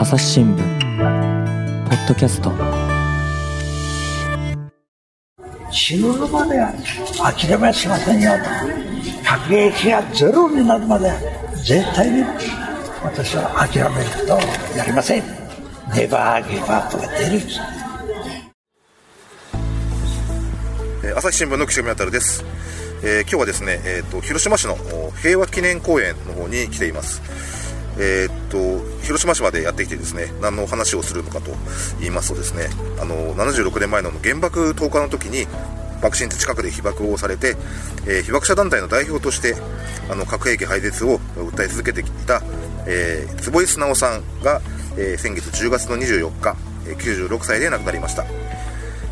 朝日新聞ポッドキャスト。死ぬまで諦めしませんよと。核兵器がゼロになるまで絶対に私は諦めることをやりません。ネバーギブアップが出る。えー朝日新聞の岸上渉です、えー今日はですね、えー、と広島市のお平和記念公園の方に来ていますえー、と広島市までやってきてですね何の話をするのかと言いますとですねあの76年前の原爆投下の時に爆心地近くで被爆をされて、えー被爆者団体の代表としてあの核兵器廃絶を訴え続けてきた、えー坪井直さんが、えー先月10月の24日、96歳で亡くなりました。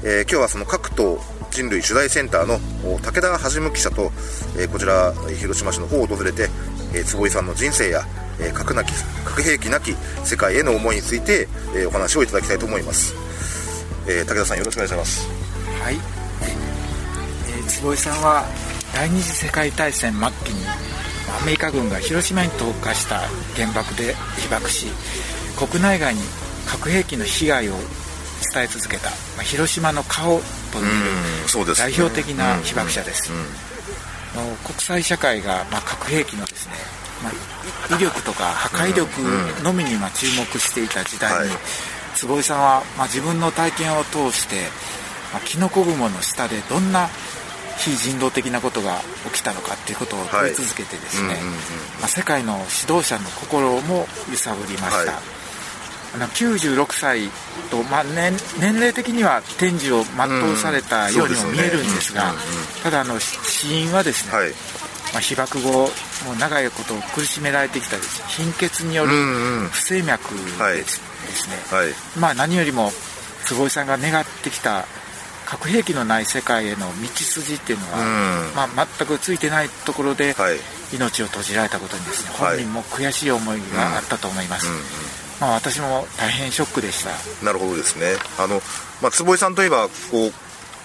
え今日はその各党人類取材センターのお武田はじむ記者と、えーこちら広島市の方を訪れて、えー坪井さんの人生や、えー核なき核兵器なき世界への思いについて、えーお話をいただきたいと思います、えー武田さんよろしくお願いします。はい、えー坪井さんは第二次世界大戦末期にアメリカ軍が広島に投下した原爆で被爆し国内外に核兵器の被害を伝え続けた、まあ、広島の顔という代表的な被爆者です、国際社会が、まあ、核兵器のですね、まあ、威力とか破壊力のみにまあ注目していた時代に、はい。坪井さんは、まあ、自分の体験を通して、まあ、キノコ雲の下でどんな非人道的なことが起きたのかっていうことを問い続けてですね、世界の指導者の心も揺さぶりました、はい96歳と、まあ年年齢的には天寿を全うされたようにも見えるんですが、ただあの死因はですね、はい。まあ、被爆後もう長いこと苦しめられてきた貧血による不整脈はいです,、ね、はい。まあ何よりも坪井さんが願ってきた核兵器のない世界への道筋っていうのは、うん。まあ、全くついてないところではい。命を閉じられたことにですね、はい。本人も悔しい思いがあったと思います、まあ、私も大変ショックでした。なるほどですね。あの、まあ、坪井さんといえばこう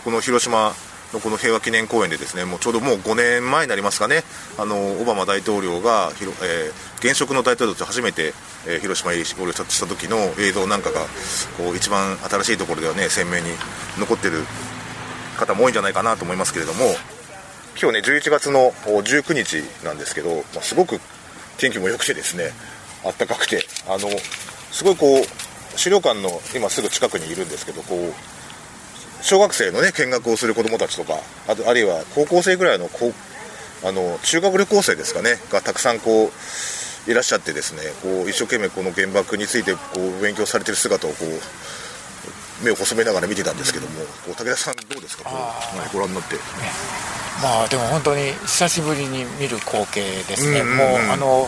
この広島のこの平和記念公園でですねもうちょうどもう5年前になりますかね。あのオバマ大統領が、えー現職の大統領として初めて、えー広島入りをした時の映像なんかがこう一番新しいところではね鮮明に残ってる方も多いんじゃないかなと思いますけれども今日ね11月の19日なんですけど、まあ、すごく天気も良くてですね暖かくてあのすごいこう資料館の今すぐ近くにいるんですけどこう小学生のね見学をする子どもたちとかあとあるいは高校生ぐらいのこうあの中学旅行生ですかねがたくさんこういらっしゃってですねこう一生懸命この原爆についてこう勉強されてる姿をこう目を細めながら見てたんですけどもこう武田さんどうですかこう、はいご覧になって。まあでも本当に久しぶりに見る光景ですね、うんうんうん。もうあの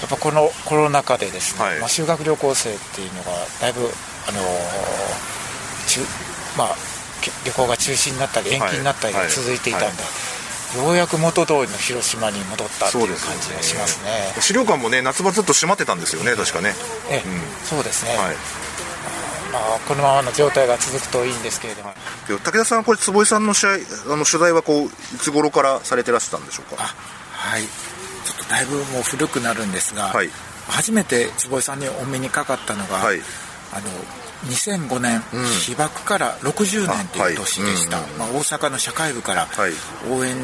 やっぱこのコロナ禍でですね、はい。まあ、修学旅行生っていうのがだいぶあの中まあけ旅行が中止になったり延期になったりはい。続いていたんで、はい。ようやく元通りの広島に戻ったっていう感じがしますね。資料館もね夏場ずっと閉まってたんですよね確かね。ええうん。そうですね、はい。まあ、このままの状態が続くといいんですけれども、で武田さんはこれ坪井さんの試合あの取材はこういつ頃からされてらしたんでしょうか？あはいだいぶもう古くなるんですが、はい。初めて坪井さんにお目にかかったのが、はい。あの2005年、うん。被爆から60年という年でした、あはいうんうん。まあ、大阪の社会部からはい。応援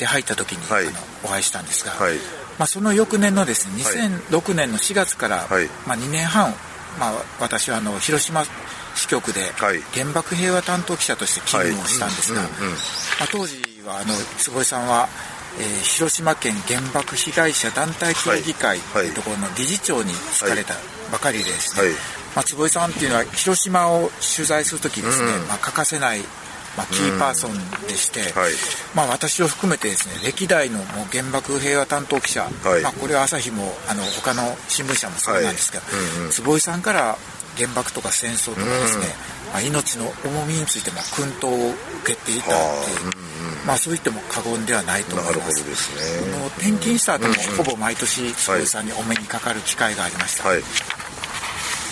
で入った時に、はい。あのお会いしたんですが、はい。まあ、その翌年のですねはい。2006年の4月から、はい。まあ、2年半、まあ、私はあの広島支局ではい。原爆平和担当記者として勤務をしたんですが、まあ、当時はあの坪井さんは、えー広島県原爆被害者団体協議会とはい。いうところの理事長に就かれたばかりでですね、はいまあ、坪井さんっていうのは広島を取材する時ですね、うん。まあ、欠かせない、まあ、キーパーソンでして、はい。まあ、私を含めてですね歴代のもう原爆平和担当記者、はい。まあ、これは朝日もあの他の新聞社もそうなんですが、はい。うんうん。坪井さんから原爆とか戦争とかですね、まあ、命の重みについても訓導を受けていたっていう、まあ、そう言っても過言ではないと思ないるほどます。ですね。この転勤した後もほぼ毎年坪井さんにお目にかかる機会がありました、はい。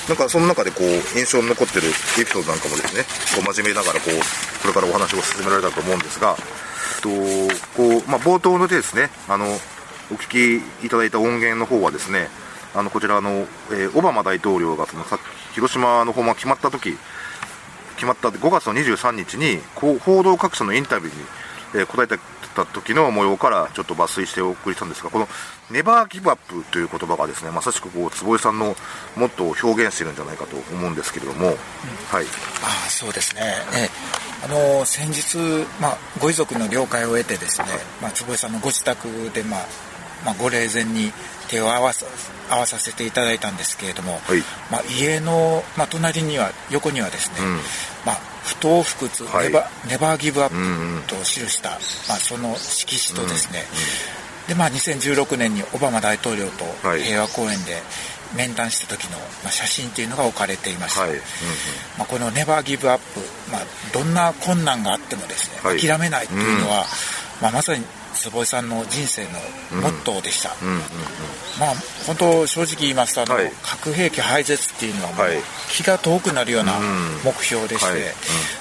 なんかその中でこう印象に残ってるエピソードなんかもですねこう真面目ながらこうこれからお話を進められたと思うんですが、とこうまあ、冒頭のでですねあのお聞きいただいた音源の方はですねあのこちらの、えー、オバマ大統領がその広島の訪問が決まった時決まった5月の23日に報道各社のインタビューに、えー、答えた時の模様からちょっと抜粋してお送りしたんですがこの「ネバーギブアップ」という言葉がですねまさしくこう坪井さんのモットーを表現してるんじゃないかと思うんですけれども、うん、はい。あそうですね、えあの先日、まあ、ご遺族の了解を得てですね、まあ、坪井さんのご自宅で、まあまあ、ご霊前に手を合わさ合わさせていただいたんですけれども、はい、まあ、家の、まあ、隣には横にはですね、うん、まあ、不当不屈、はい、ネバネバーギブアップと記した、うんうん、まあ、その色紙とですね、うんうん、でまあ、2016年にオバマ大統領と平和公園で面談した時の、まあ、写真っていうのが置かれていました、はい。うんうん、まあ、このネバーギブアップ、まあ、どんな困難があってもですね、諦めないっていうのは、まあ、まさに坪井さんの人生のモットーでした、まあ本当正直言いますとあの、はい、核兵器廃絶っていうのはもう気が遠くなるような目標でして、はい。うん、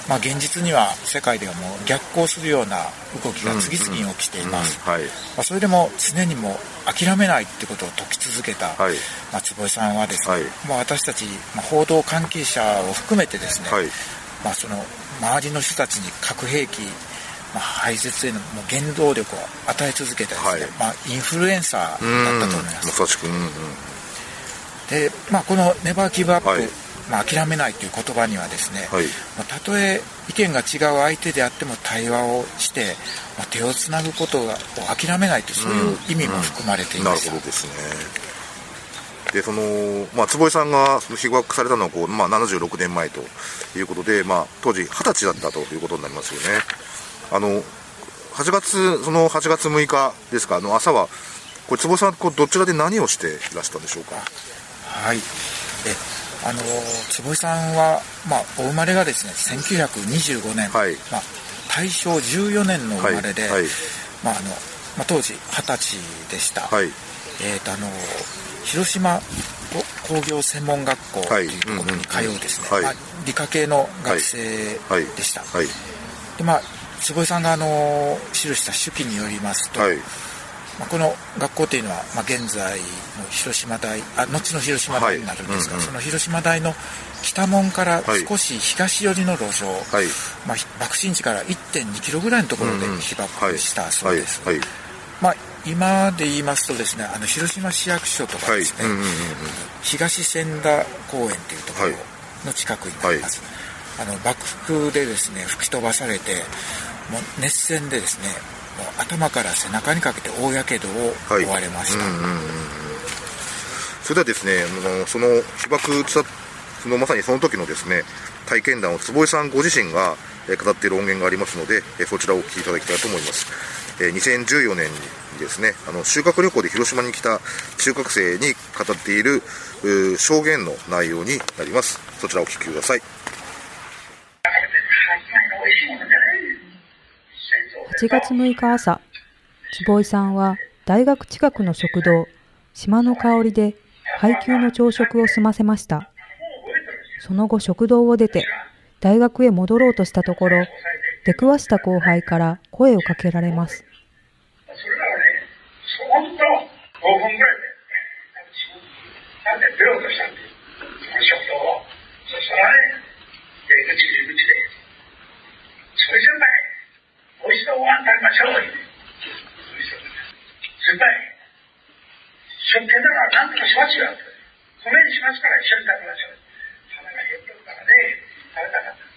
まあ、現実には世界ではもう逆行するような動きが次々に起きています、まあ、それでも常にも諦めないってことを説き続けた、はい、まあ、坪井さんはですね、まあ、私たち、まあ、報道関係者を含めてですね、まあ、その周りの人たちに核兵器まあ、排泄へのもう原動力を与え続けたですね、はい、まあ、インフルエンサーだったと思います。まさしく、うんうん、で、まあ、この「ネバーギブアップ、はい、まあ、諦めないという言葉にはですね、はい、まあ、たとえ意見が違う相手であっても対話をして、まあ、手をつなぐことを諦めないというそういう意味も含まれています、うんうん、なるほどですね。でその、まあ、坪井さんがその被爆されたのはこう、まあ、76年前ということで、まあ、当時二十歳だったということになりますよね。あの8月その8月6日ですか？あの朝はこれ坪さんこうどちらで何をしていらしたんでしょうか？はい。えあの坪井さんは、まあ、お生まれがですね1925年、はい。まあ、大正14年の生まれで、はい。はい、まああのまあ、当時二十歳でした、はい、えーとあの広島工業専門学校とい。うところに通うですね、はい。まあ、理科系の学生でした、はい。でまあ坪井さんがあの記した手記によりますと、はい、まあ、この学校というのは、まあ、現在の広島大あ後の広島大になるんですが、はいうんうん、その広島大の北門から少し東寄りの路上、はい、まあ、爆心地から1 2キロぐらいのところで被爆したそうです。まあ、今で言いますとですねあの広島市役所とかですね、東千田公園というところの近くになります、あの爆風でですね吹き飛ばされてもう熱線でですねもう頭から背中にかけて大やけどを負われました、はい。うんうんうん、それではですねその被爆そのまさにその時のですね体験談を坪井さんご自身が語っている音源がありますのでそちらをお聞きいただきたいと思います。2014年にですねあの修学旅行で広島に来た中学生に語っている証言の内容になります。そちらをお聞きください。8月6日朝、坪井さんは大学近くの食堂、島の香りで配給の朝食を済ませました。その後食堂を出て、大学へ戻ろうとしたところ、出くわした後輩から声をかけられます。それらはね、そんと5分ぐらいで、なんで出ようとしその食堂を。そしたらね、出口入り口で、それじゃない。いしさをあんたりましょう。先輩、食券だからなんとかしますよ。米にしますから一緒に食べましょう。腹が減ってるからね、食べたかった。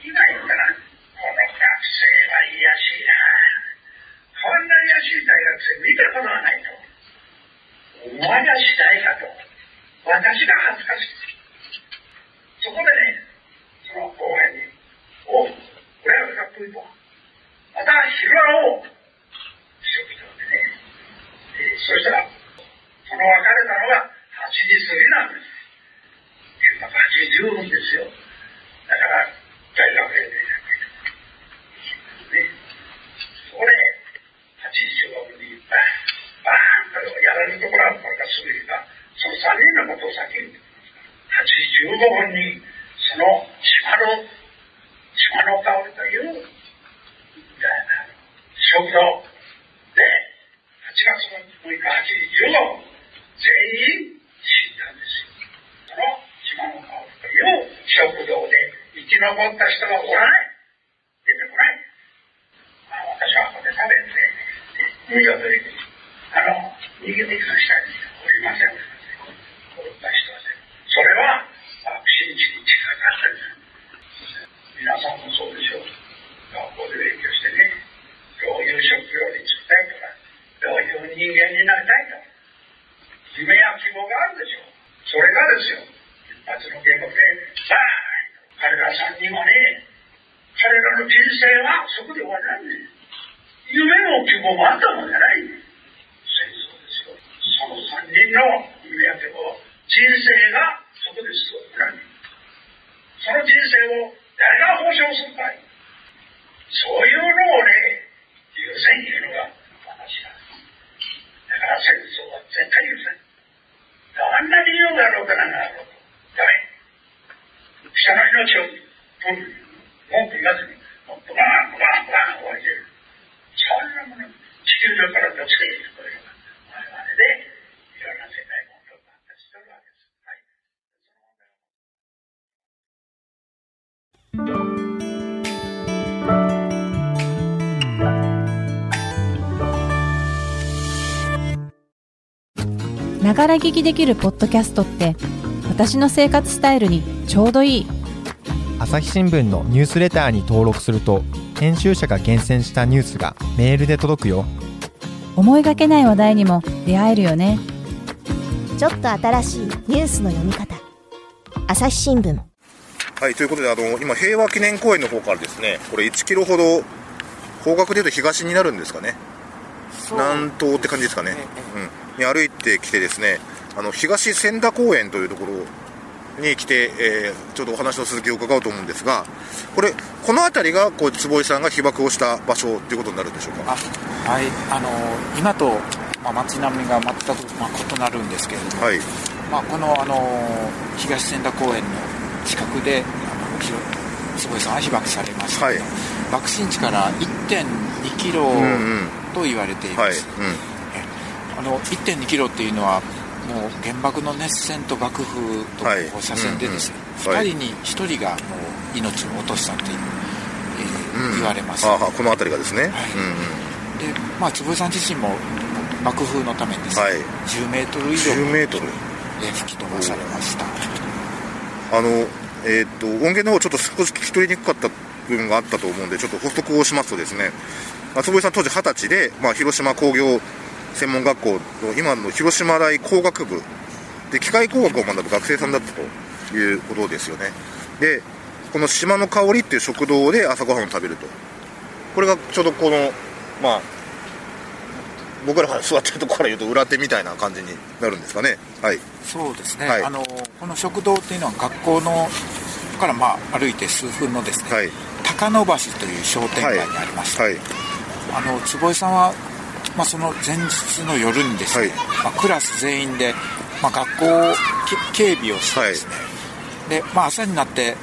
今言ったら、この学生は癒しいな。こんな癒しい大学生見たことがないと。お前がしたいかと。私が恥ずかしい。そこでね、その後輩に、おう、親がかっこいいと。また広を食堂でね、えー、そしたら、その別れたのが8時過ぎなんです。今8時15分ですよ。だから、大学でね、それ、8時15分にバーンとやられるところはこれからすぐにか、その3人のことを先に8時15分に、その島の、島の香りという食堂で、8月の6日8時15分、全員、残った人はおらない。出てこない。まあ、私はここで食べて、海を取りあの、逃げていく人はおりません。おりません。った人はそれは、真に近かったです。皆さんもそうでしょう。学校で勉強してね、どういう職業に就きたいとか、どういう人間になりたいとか、夢や希望があるでしょう。それがですよ、一発の原告で、さあ、彼ら3人はね、彼らの人生はそこで終わりなんで、夢も希望もあったもんじゃない。戦争ですよ。その3人の夢や希望、人生がそこですよ。その人生を誰が保証するかいそういうのをね、優先言うのが私だ。だから戦争は絶対優先。どんな理由があろうかなんだろうと。ダメ。人の命を取る。文句言わずに、もうブランブランブラン終わりでる。そんなもの、地球上からどつけてくれれば、我々で、いろんな世界も発達してるわけです。はい。ながら聞きできるポッドキャストって私の生活スタイルにちょうどいい朝日新聞のニュースレターに登録す。ると編集者が厳選したニュースがメールで届くよ。思いがけない話題にも出会えるよね。ちょっと新しいニュースの読み方。朝日新聞。はいということであの今平和記念公園の方からですねこれ1キロほど方角でいうと東になるんですかね。南東って感じですかね、うん、に歩いてきてですねあの東千田公園というところに来て、えー、ちょうどお話の続きを伺おうと思うんですが、これ、この辺りがこう坪井さんが被爆をした場所ということになるんでしょうか？はい、あの今と、まあ、街並みが全く、まあ、異なるんですけれども、はい。まあ、このあの東千田公園の近くであの坪井さんは被爆されました、はい、爆心地から1.2キロと言われています。うん。うんはいうん、あの1.2キロっていうのはもう原爆の熱線と爆風と放射線でですね、はいうんうん、2人に1人がもう命を落としたという、えー、うん、言われます、あこの辺りがですね、はい、うんうん、でまあ坪井さん自身も爆風のためにですね、はい、10メートル以上10メートル。で吹き飛ばされました。あのえー、っと音源の方ちょっと少し聞き取りにくかった部分があったと思うんでちょっと補足をしますとですね坪井さん当時20歳で、まあ、広島工業専門学校の今の広島大工学部。で機械工学を学ぶ学生さんだったということですよね。でこの島の香りっていう食堂で朝ごはんを食べると。これがちょうどこのまあ僕らが座ってるところから言うと裏手みたいな感じになるんですかね。はい。そうですね、はい、あのこの食堂っていうのは学校のからまあ歩いて数分のですね、はい、高野橋という商店街にありました、はい、あの坪井さんはまあ、その前日の夜にですね、はい、まあ、クラス全員で、まあ、学校警備をしてですね、はい、でまあ、朝になって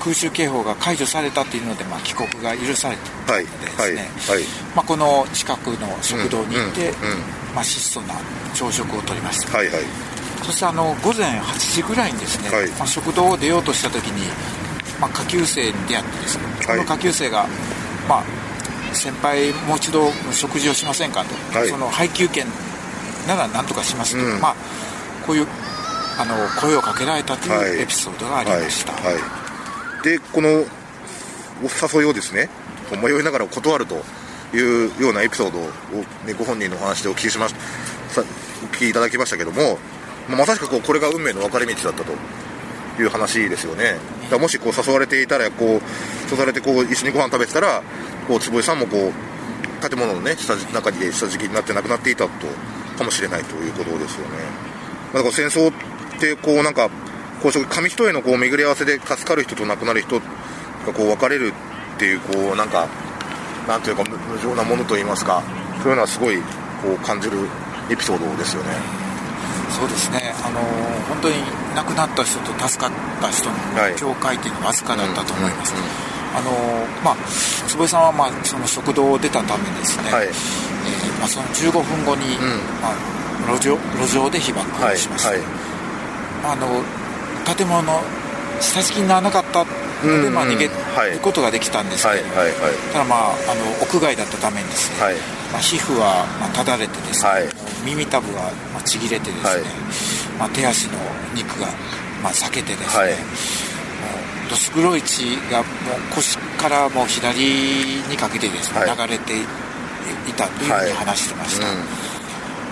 空襲警報が解除されたというので、まあ、帰国が許されたのでですね、まあ、この近くの食堂に行って、うんうん、まあ、質素な朝食をとりました、はいはい、そしてあの午前8時ぐらいにですね、はい、まあ、食堂を出ようとした時に、まあ、下級生に出会ってですね、この下級生が、まあ、先輩もう一度食事をしませんかと、はい、その配給券なら何とかしますと、うん、まあ、こういうあの声をかけられたというエピソードがありました、はい。はい、でこのお誘いをですね迷いながら断るというようなエピソードを、ね、ご本人のお話でお聞きしましお聞きいただきましたけども、まあ、まさしくこうこれが運命の分かれ道だったという話ですよね。だもしこう誘われていたらこう誘われてこう一緒にご飯食べてたらこう坪井さんもこう建物のね下中に下敷きになって亡くなっていたとかもしれないということですよね、まあ、だから戦争ってこうなんかこう紙一重のこう巡り合わせで助かる人と亡くなる人がこう分かれるっていうこうなんかなんというか無情なものといいますかそういうのはすごいこう感じるエピソードですよね。そうですね。あの本当に亡くなった人と助かった人の境界っていうのはわずかだったと思います、はいあのまあ、坪井さんは、まあ、その食堂を出たためですね、はい、えー、まあ、その15分後に、うん、まあ、路上路上で被爆をしました、はいはい、あの建物の下敷きにならなかった。ので、まあ、逃げることができたんですけど、はいはいはい。ただ、まあ、あの屋外だったためにですね、はい。まあ、皮膚は、まあ、ただれてですね、はい。耳たぶは、まあ、ちぎれてですね、はい。まあ、手足の肉が、まあ、裂けてですね、どす黒い血がもう腰からもう左にかけてですね、はい。流れていたというふうに話してました、うん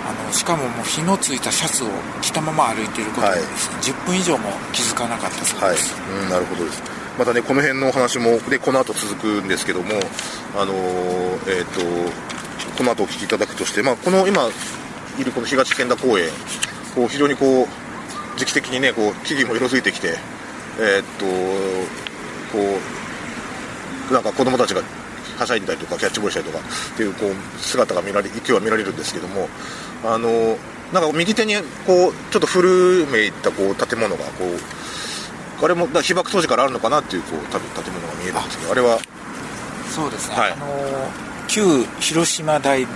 あのしかももう火のついたシャツを着たまま歩いていることでですね、10分以上も気づかなかったそうはい、です、うん、なるほどです。またねこの辺のお話もでこの後続くんですけどもあのーえっ、とこの後お聞きいただくとして、まあ、この今いるこの東健田公園こう非常にこう時期的にねこう木々も色づいてきてえっ、とこうなんか子供たちがはしゃいだりとかキャッチボールしたりとかっていうこう姿が見られ今日は見られるんですけどもあのなんか右手にこうちょっと古めいったこう建物がこうあれも被爆当時からあるのかなっていうこう多分建物が見えるんですけどあれはそうですね、はい。あの旧広島大あ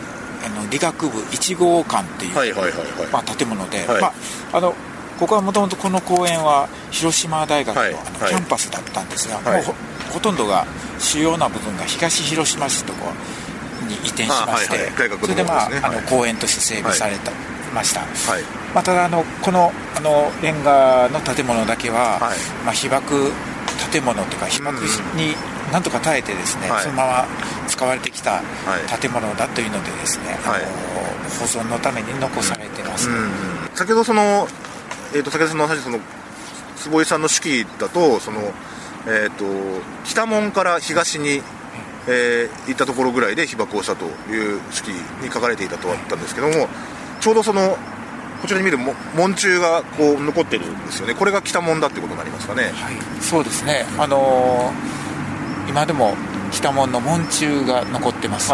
の理学部1号館っていう、はいはいはいはい。まあ、建物で、はい。まあ、あのここはもともとこの公園は広島大学の,、キャンパスだったんですが、はい。もうほほとんどが主要な部分が東広島市とこに移転しまして、あはいはいそれで,、まあねはい。公園として整備された、ました、はいまあ、ただあのこのあのレンガの建物だけは、はい。まあ、被爆建物というか被爆になんとか耐えてですね、はい。そのまま使われてきたはい。建物だというのでですね、はい。あの保存のために残されてます、うん。先ほどその、えー、と先ほどその話その坪井さんの手記だとその、えー、と北門から東に、えー行ったところぐらいで被爆をしたという手記に書かれていたとあったんですけどもちょうどそのこちらに見るも門柱がこう残ってるんですよね。これが北門だってことになりますかね。はい、そうですね、あのー今でも北門の門柱が残ってます、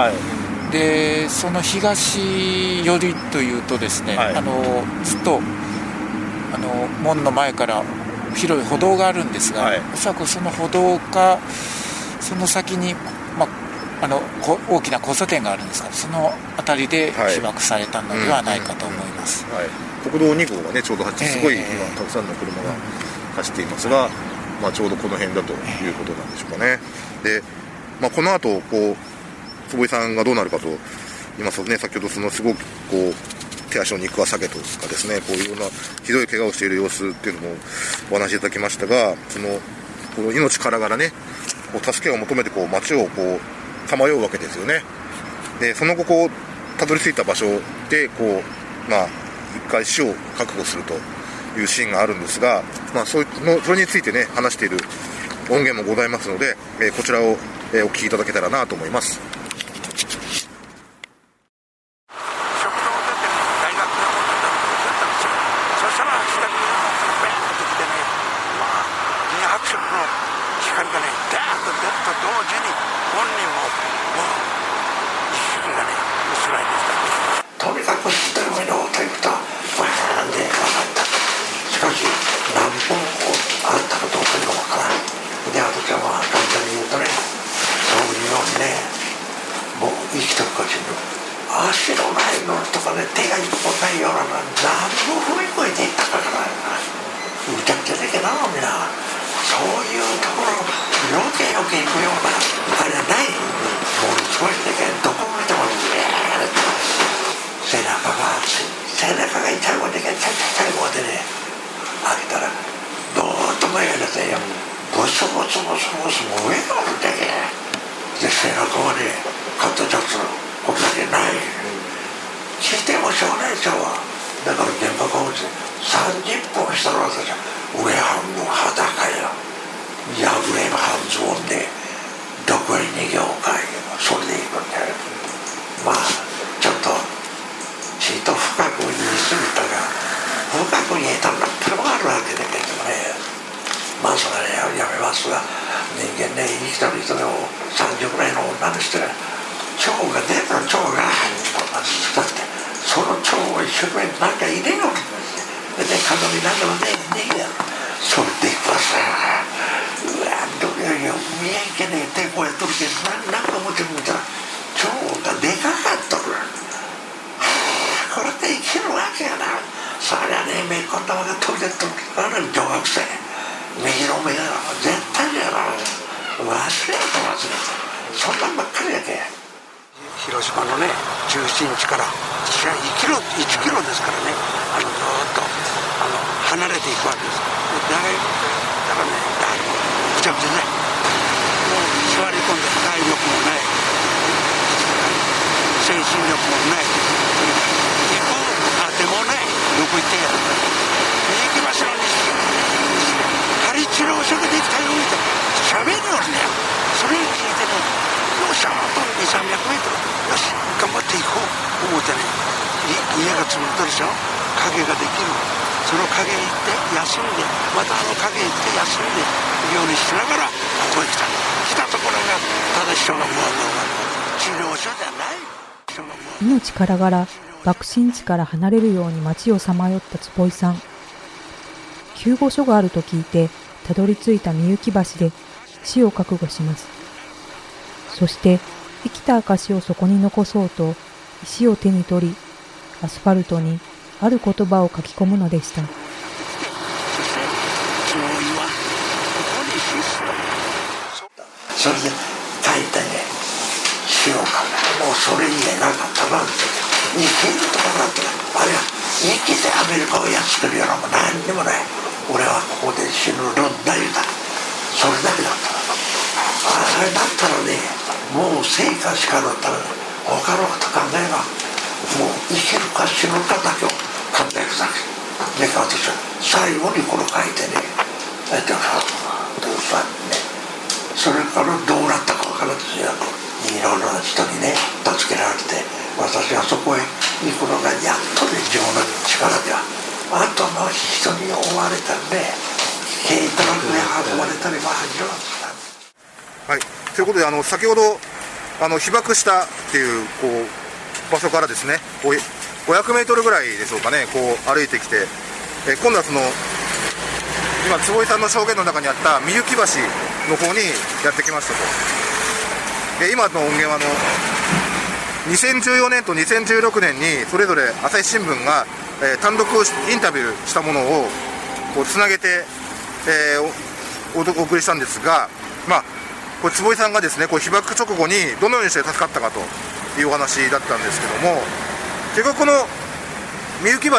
でその東寄りというとですね、はい。あのーずっとあのー門の前から広い歩道があるんですが、はい。おそらくその歩道かその先に、まあ、あのこ大きな交差点があるんですがその辺りではい。被爆されたのではないかと思います、はい、国道2号がねちょうど走ってすごいええ今たくさんの車が走っていますが、まあ、ちょうどこの辺だということなんでしょうかね。で、まあ、この後こう坪井さんがどうなるかと言いますとね先ほどそのすごくこう手足の肉は裂けとかですねこういろんなひどい怪我をしている様子っていうのもお話しいただきましたがそのこの命からがらねこう助けを求めてこう街をこうさまようわけですよね。でその後こうたどり着いた場所でこうまあ一回死を覚悟するというシーンがあるんですが、まあ、そのそれについてね話している音源もございますので、えーこちらを、えーお聞きいただけたらなと思います食堂出て大学のものだったんですよそしたら左にバーッと来てねまあ200色の光がねダーッと出ると同時に本人ももう意識がね薄らいできたとにかく一人目のということはバーンで分かったしかし何本あったかどうかが分からないで私はまあ簡単に言うとねそういうようにねもう生きてるかしら足のないのとかね手が一本ないようなの何も踏み越えていったかからむちゃくちゃだけどなみんなそういうところ余計余計行くようなあれはないものすごいだけどこ見てもビーッと背中が背中が痛いもんだけ痛い痛いもんでね開けたらどーっと前が出てよボソボソボソボソも上があるだけで背中はね肩立つこれだけないしょうがないでしょだから現場が落ち30分したら私は上半分裸よ破れば半ズボンでどこへ逃げようかそれで行くんだよまあちょっとちっと深く言い過ぎたが深く言えたらってもあるわけだけどね。まあそれはやめますが人間ね生きてる人でも30ぐらいの女の人が腸が出る腸がだってその腸を一生懸命なんか入れようで鏡なんでもねねえやそれでこさうわどうやよ見えんけねえってこうやっとるけどななんか思ってるみたら腸がでかかっとるこれで生きるわけやなそりゃね。めこんなもんが飛び出っとるある女学生右の目が絶対やな忘れた忘れたそんなんばっかりやけ広島のね中心地から私は1キロ1キロですからね。あのずっとあの離れていくわけです。長いだからね誰もぐちゃぐちゃねもう座り込んで体力もない。精神力もない。行くあてもない。どこ行ってや。る行きますのに針治療所ができたよみたいな喋るよね。それに聞いてねよっしゃあと2 3 0 0メートルよし頑張っていこう思ってね家が潰れてるでしょ。影ができるその影行って休んでまたあの影行って休んでようにしながらここへ来た来たところがただ人がもう治療所じゃない命からがら爆心地から離れるように街をさまよった坪井さん救護所があると聞いてたどり着いたみゆき橋で死を覚悟しますそして生きた証をそこに残そうと石を手に取りアスファルトにある言葉を書き込むのでした。それで大体ね死を考えもうそれ以外なんかったなって生きるとかなんてあるいは生きてアメリカをやっつけるようなもん何にもない。俺はここで死ぬ論だ。言うたそれだけだった。あれだったらねもう生かしかだったら他のこと考えばもう生きるか死ぬかだけを考えるだけ。で私は最後にこれ書いてねえっとどうしたね。それからどうなったか分からんですよいろんな人にね助けられて私はそこへ行くのがやっとね自分の力ではあとの人に追われたりね軽トラックで運ばれたりも始まった。はい、ということであの先ほどあの被爆したっていうこう場所からですね500メートルぐらいでしょうかねこう歩いてきて、え今度はその今坪井さんの証言の中にあったみゆき橋の方にやってきましたと。で今の音源はあの2014年と2016年にそれぞれ朝日新聞が、え単独インタビューしたものをこうつなげて、えーおお送りしたんですが、まあ、これ坪井さんがですねこう被爆直後にどのようにして助かったかというお話だったんですけども結局このみゆき橋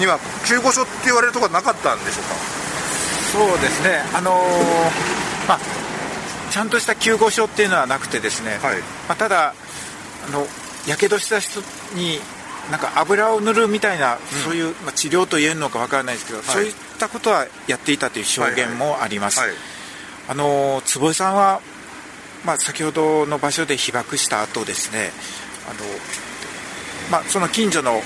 には救護所って言われるところはなかったんでしょうか？そうですね。あのーまあちゃんとした救護所っていうのはなくてですね、はい。まあ、ただあのやけどした人になんか油を塗るみたいな、そういう、まあ、治療と言えるのかわからないですけど、そういったことはやっていたという証言もあります、はいあの坪井さんは、まあ、先ほどの場所で被爆した後ですねあの、まあ、その近所の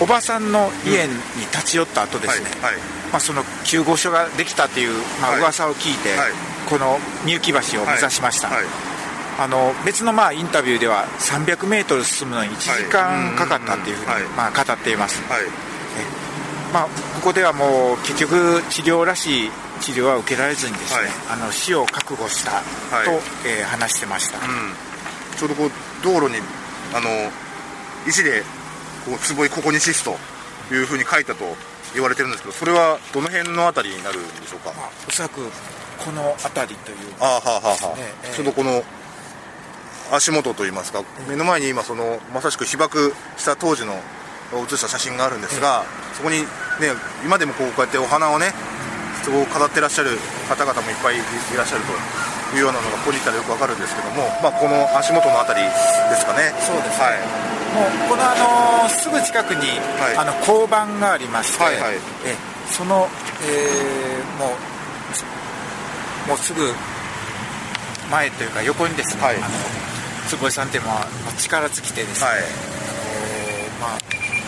おばさんの家に立ち寄った後ですね、はいはい。まあ、その救護所ができたっていう、まあ、はい。噂を聞いて、はい。このみゆき橋を目指しました、はい。あの別のまあインタビューでは300メートル進むのに1時間かかったっていうふうにはい。まあ語っています、はいまあ、ここではもう結局治療らしい治療は受けられずにですね、はい。あの死を覚悟したと、はい。えー話してました、うん、ちょうどこう道路にあの石でこう坪井ここにシスというふうに書いたと言われてるんですけどそれはどの辺のあたりになるんでしょうか？まあ、おそらくこの辺りという。ああはあはあはええちょうどこの足元といいますか目の前に今そのまさしく被爆した当時の写した写真があるんですが、そこにね今でもこうこうやってお花をねそこを飾ってらっしゃる方々もいっぱいいらっしゃるというようなのがここにいたらよくわかるんですけども、まあ、この足元のあたりですかね。そうですはい。もうこのあのすぐ近くに、はい。あの交番がありまして、はいはい。えその、えーもうもうすぐ前というか横にですね、はい。あの坪井さんってまあ力尽きてですね、はい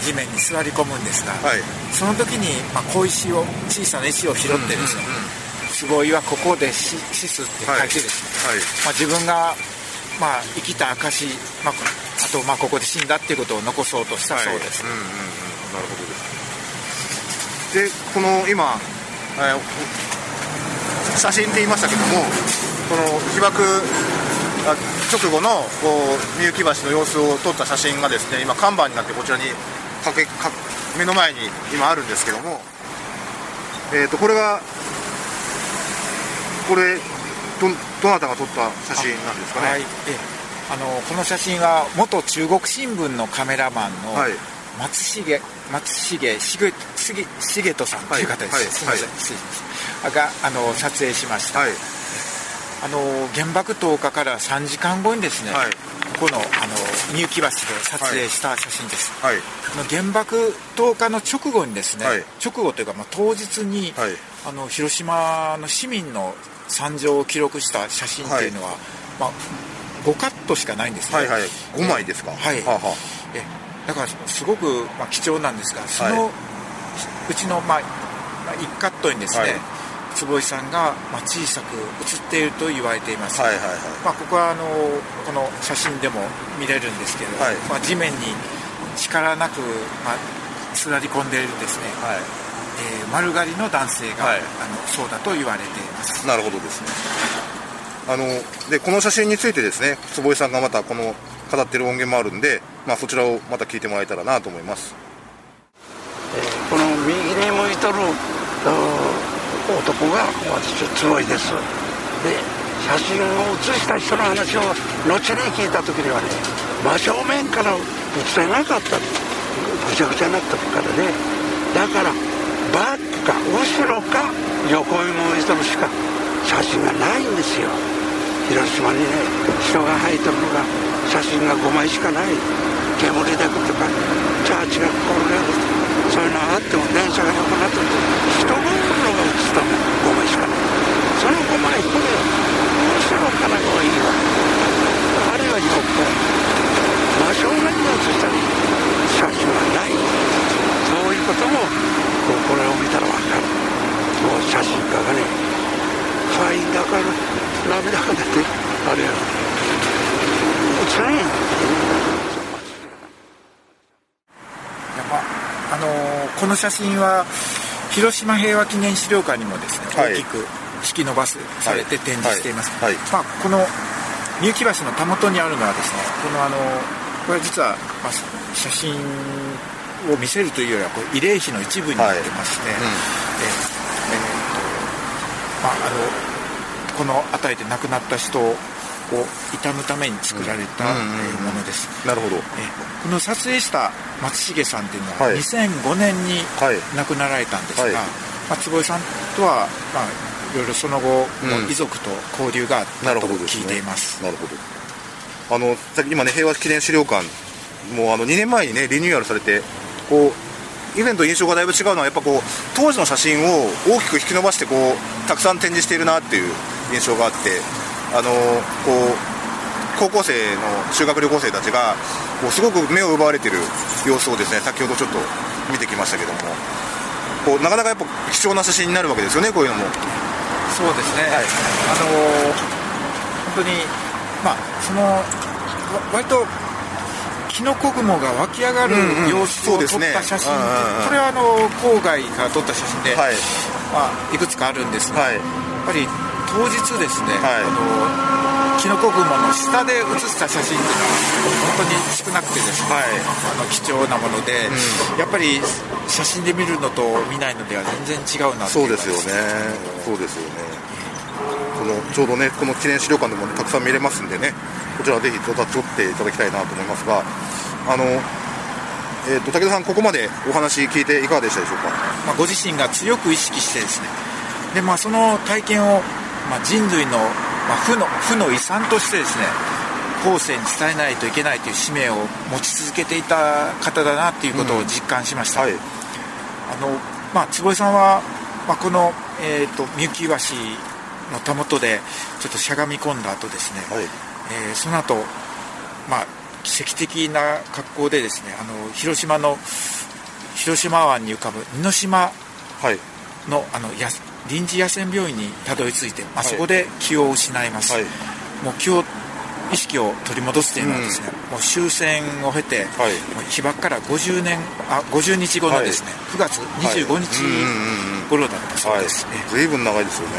地面に座り込むんですが、はい。その時に、まあ、小石を小さな石を拾ってですね、坪井はここで死死すって書いてですね、はい。まあ、自分が、まあ、生きた証、まあ、あと、まあ、ここで死んだっていうことを残そうとしたそうです、はい。うんうんうん、なるほどです。でこの今、えー写真って言いましたけどもこの被爆あ直後のこうみゆき橋の様子を撮った写真がですね今看板になってこちらにかけか目の前に今あるんですけども、えー、とこれがこれどどなたが撮った写真なんですかね？はい、えあのこの写真は元中国新聞のカメラマンのはい。松重松重重重重人さんという方です、はい。すみません、はいがあの撮影しました、はいあの原爆投下から3時間後にですね、はい。ここのあのみゆき橋で撮影した写真です、はい。あの原爆投下の直後にですね、はい。直後というか、まあ、当日に、はい。あの広島の市民の惨状を記録した写真っていうのは、まあ、5カットしかないんですね。はいはい。5枚ですか？はい、はあはえだからすごく、まあ、貴重なんですがその、はうちの、まあ、まあ1カットにですね、はい坪井さんが、まあ、小さく写っていると言われています、はいはいはい。まあ、ここはあのこの写真でも見れるんですけれど、はい。まあ、地面に力なく、まあ、座り込んでいるですね、はい。えー丸刈りの男性が、はい。あのそうだと言われています。なるほどですね。あのでこの写真についてですね坪井さんがまたこの語ってる音源もあるんで、まあ、そちらをまた聞いてもらえたらなと思います。この右に向いとるお男が私坪井です。で写真を写した人の話を後に聞いた時にはね真正面から写せなかった。ぐちゃぐちゃになったからね。だからバックか後ろか横に向いとるしか写真がないんですよ。広島にね人が入ってるのが写真が5枚しかない煙だけとかチャーチが転がるそういうのがあっても電車が横になってると人がおるのが映ったの5枚しかないその5枚これ後ろからがいいわあるいは横真正面に映した写真はないそういうこともこうこれを見たら分かるもう写真家がねファインだから涙が出てあれや映らんやんやっぱあのーこの写真は広島平和記念資料館にもですね、はい。大きく引き伸ばすされて展示しています、はい。はい。まあ、このみゆき橋のたもとにあるのはですねこのあのこれ実は、まあ、写真を見せるというよりはこう慰霊碑の一部になってまして、はい。うんええーとまああのこの辺りで亡くなった人を悼むために作られた、うんうんうんうん。えーものです。なるほど。えこの撮影した松重さんっていうのははい。2005年にはい。亡くなられたんですが、はい。まあ、坪井さんとは、まあ、いろいろその後、うん遺族と交流があったとなるほどですね。聞いています。なるほど。あの今ね平和記念資料館もうあの2年前にねリニューアルされてこう以前と印象がだいぶ違うのはやっぱこう当時の写真を大きく引き伸ばしてこうたくさん展示しているなっていう印象があってあのこう高校生の修学旅行生たちがこうすごく目を奪われている様子をですね先ほどちょっと見てきましたけどもこうなかなかやっぱ貴重な写真になるわけですよねこういうのも。そうですね、あの本当にまあそのわ割とキノコ雲が湧き上がる様子を撮っそうですね。た写真これはあの郊外から撮った写真で、はい。まあ、いくつかあるんですが、はい。やっぱり当日ですね、はい。あのキノコ雲の下で写した写真っていうのは本当に少なくてですね、はいあの貴重なもので、やっぱり写真で見るのと見ないのでは全然違うなそううですよね。そうですよね。このちょうどねこの記念資料館でも、ね、たくさん見れますんでねこちらぜひ撮っていただきたいなと思いますがあのえー、と武田さんここまでお話聞いていかがでしたでしょうか？まあ、ご自身が強く意識してですねで、まあ、その体験を、まあ、人類の,、まあ負の負の遺産としてですね後世に伝えないといけないという使命を持ち続けていた方だなということを実感しました、はい。あのまあ、坪井さんは、まあ、この、えー、とみゆき橋のたもとでちょっとしゃがみ込んだ後ですね、はい。えーその後、まあ奇跡的な格好でですねあの広島の広島湾に浮かぶ似島はい。のあのや臨時野戦病院にたどり着いて、まあ、はい。そこで気を失います、はい。もう気を意識を取り戻すというのはですね、もう終戦を経て、はい。もう被爆から50年あ50日後のですね、9月25日頃だったそうです、えずい。ぶん長いですよね、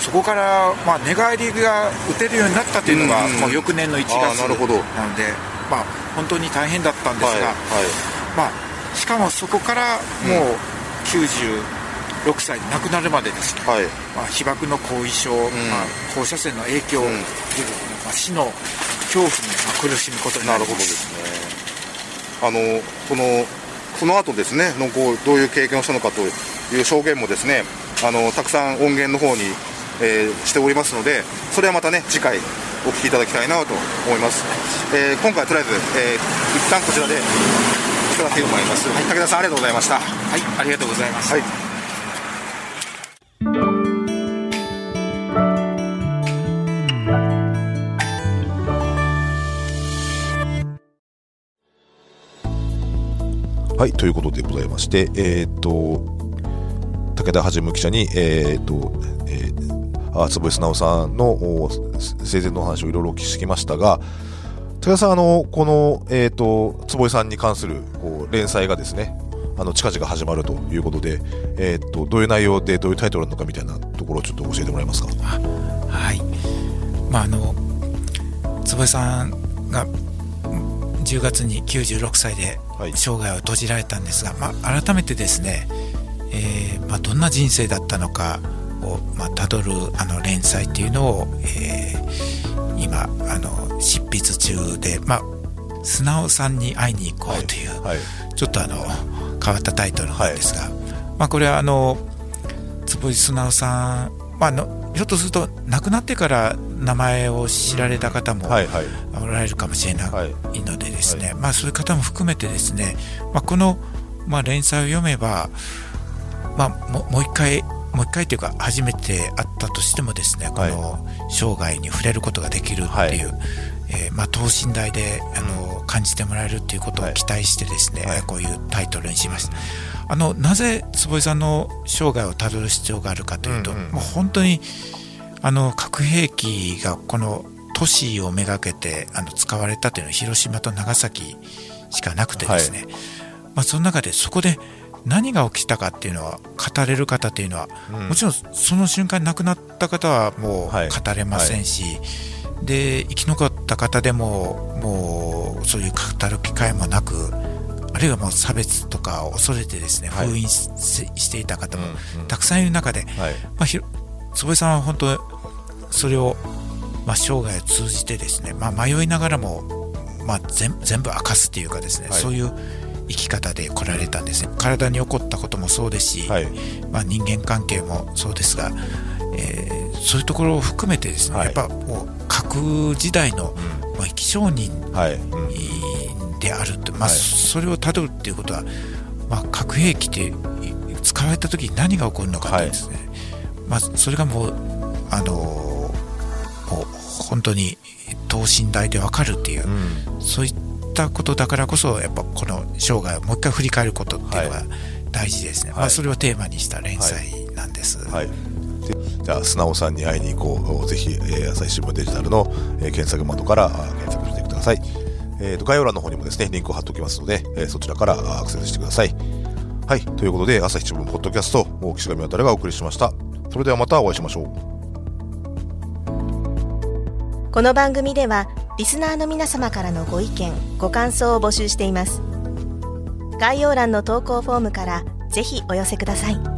そこから、まあ、寝返りが打てるようになったというのが、うんうんもう翌年の1月なるほど。なので、まあ、本当に大変だったんですが、はい。はい。まあ、しかもそこからもう96 96歳で亡くなるまでですね、はいまあ、被爆の後遺症、まあ、放射線の影響で、うんまあ、死の恐怖にまあ苦しむことにななりまるほどですすね。あのこのその後ですねのこうどういう経験をしたのかという証言もですねあのたくさん音源の方に、えーしておりますのでそれはまたね次回お聞きいただきたいなと思います。えー今回とりあえず、えー一旦こちらでいただければと思います。武田さんありがとうございました。はいありがとうございます、はい。はい、ということでございまして、えーっと、武田はじむ記者に、えーっと、えー、あ坪井直さんのお生前のお話をいろいろお聞きしてきましたが、武田さん、あの、この、えーっと、坪井さんに関するこう連載がですね、あの、近々始まるということで、えーっと、どういう内容で、どういうタイトルなのかみたいなところをちょっと教えてもらえますか？はいまああの坪井さんが10月に96歳で生涯を閉じられたんですが、まあ、改めてですね、えーまあ、どんな人生だったのかを、まあ、たどるあの連載っていうのを、えー今あの執筆中で、まあ、素直さんに会いに行こうという、はい。ちょっとあの変わったタイトルなんですが、まあ、これはあの坪井素直さん、まあ、あのひょっとすると亡くなってから名前を知られた方もはい、はい。おられるかもしれないはいのでですね、まあ、そういう方も含めてですね、まあ、この、まあ、連載を読めば、まあ、ももう一回もう一回というか初めて会ったとしてもですねこはい。の生涯に触れることができるっていう、えーまあ、等身大であの感じてもらえるっていうことを期待してですね、はい。こういうタイトルにしました。あのなぜ坪井さんの生涯をたどる必要があるかというと、うんうんもう本当にあの核兵器がこの都市をめがけてあの使われたというのは広島と長崎しかなくてですね、まあ、その中でそこで何が起きたかっていうのは語れる方っていうのは、うん。もちろんその瞬間に亡くなった方はもうはい。語れませんし、で生き残った方でももうそういう語る機会もなくあるいはもう差別とかを恐れてですねはい。封印し,、していた方もうんうん。たくさんいる中で、はい。まあ、ひろ坪井さんは本当それを、まあ、生涯を通じてですね、まあ、迷いながらも、まあ、全全部明かすっていうかですね、はい。そういう生き方で来られたんですね。体に起こったこともそうですし、はい。まあ、人間関係もそうですが、えーそういうところを含めてですね、はい。やっぱもう核時代の、まあ、生き証人であると、まあはい。それをたどるっていうことは、まあ、核兵器って使われた時に何が起こるのかとですね、まあ、それがもうあのもう本当に等身大で分かるっていう、うん。そういったことだからこそやっぱこの生涯をもう一回振り返ることっていうのが大事ですね、はい。まあ、それをテーマにした連載なんです。はい。じゃあ、素直さんに会いに行こう。ぜひ、えー朝日新聞デジタルの、えー検索窓からあー検索してください。えーと、概要欄の方にもですね、リンクを貼っておきますので、えーそちらからあーアクセスしてください。はい。ということで、朝日新聞ポッドキャスト、岸上渡がお送りしました。それではまたお会いしましょう。この番組ではリスナーの皆様からのご意見ご感想を募集しています概要欄の投稿フォームからぜひお寄せください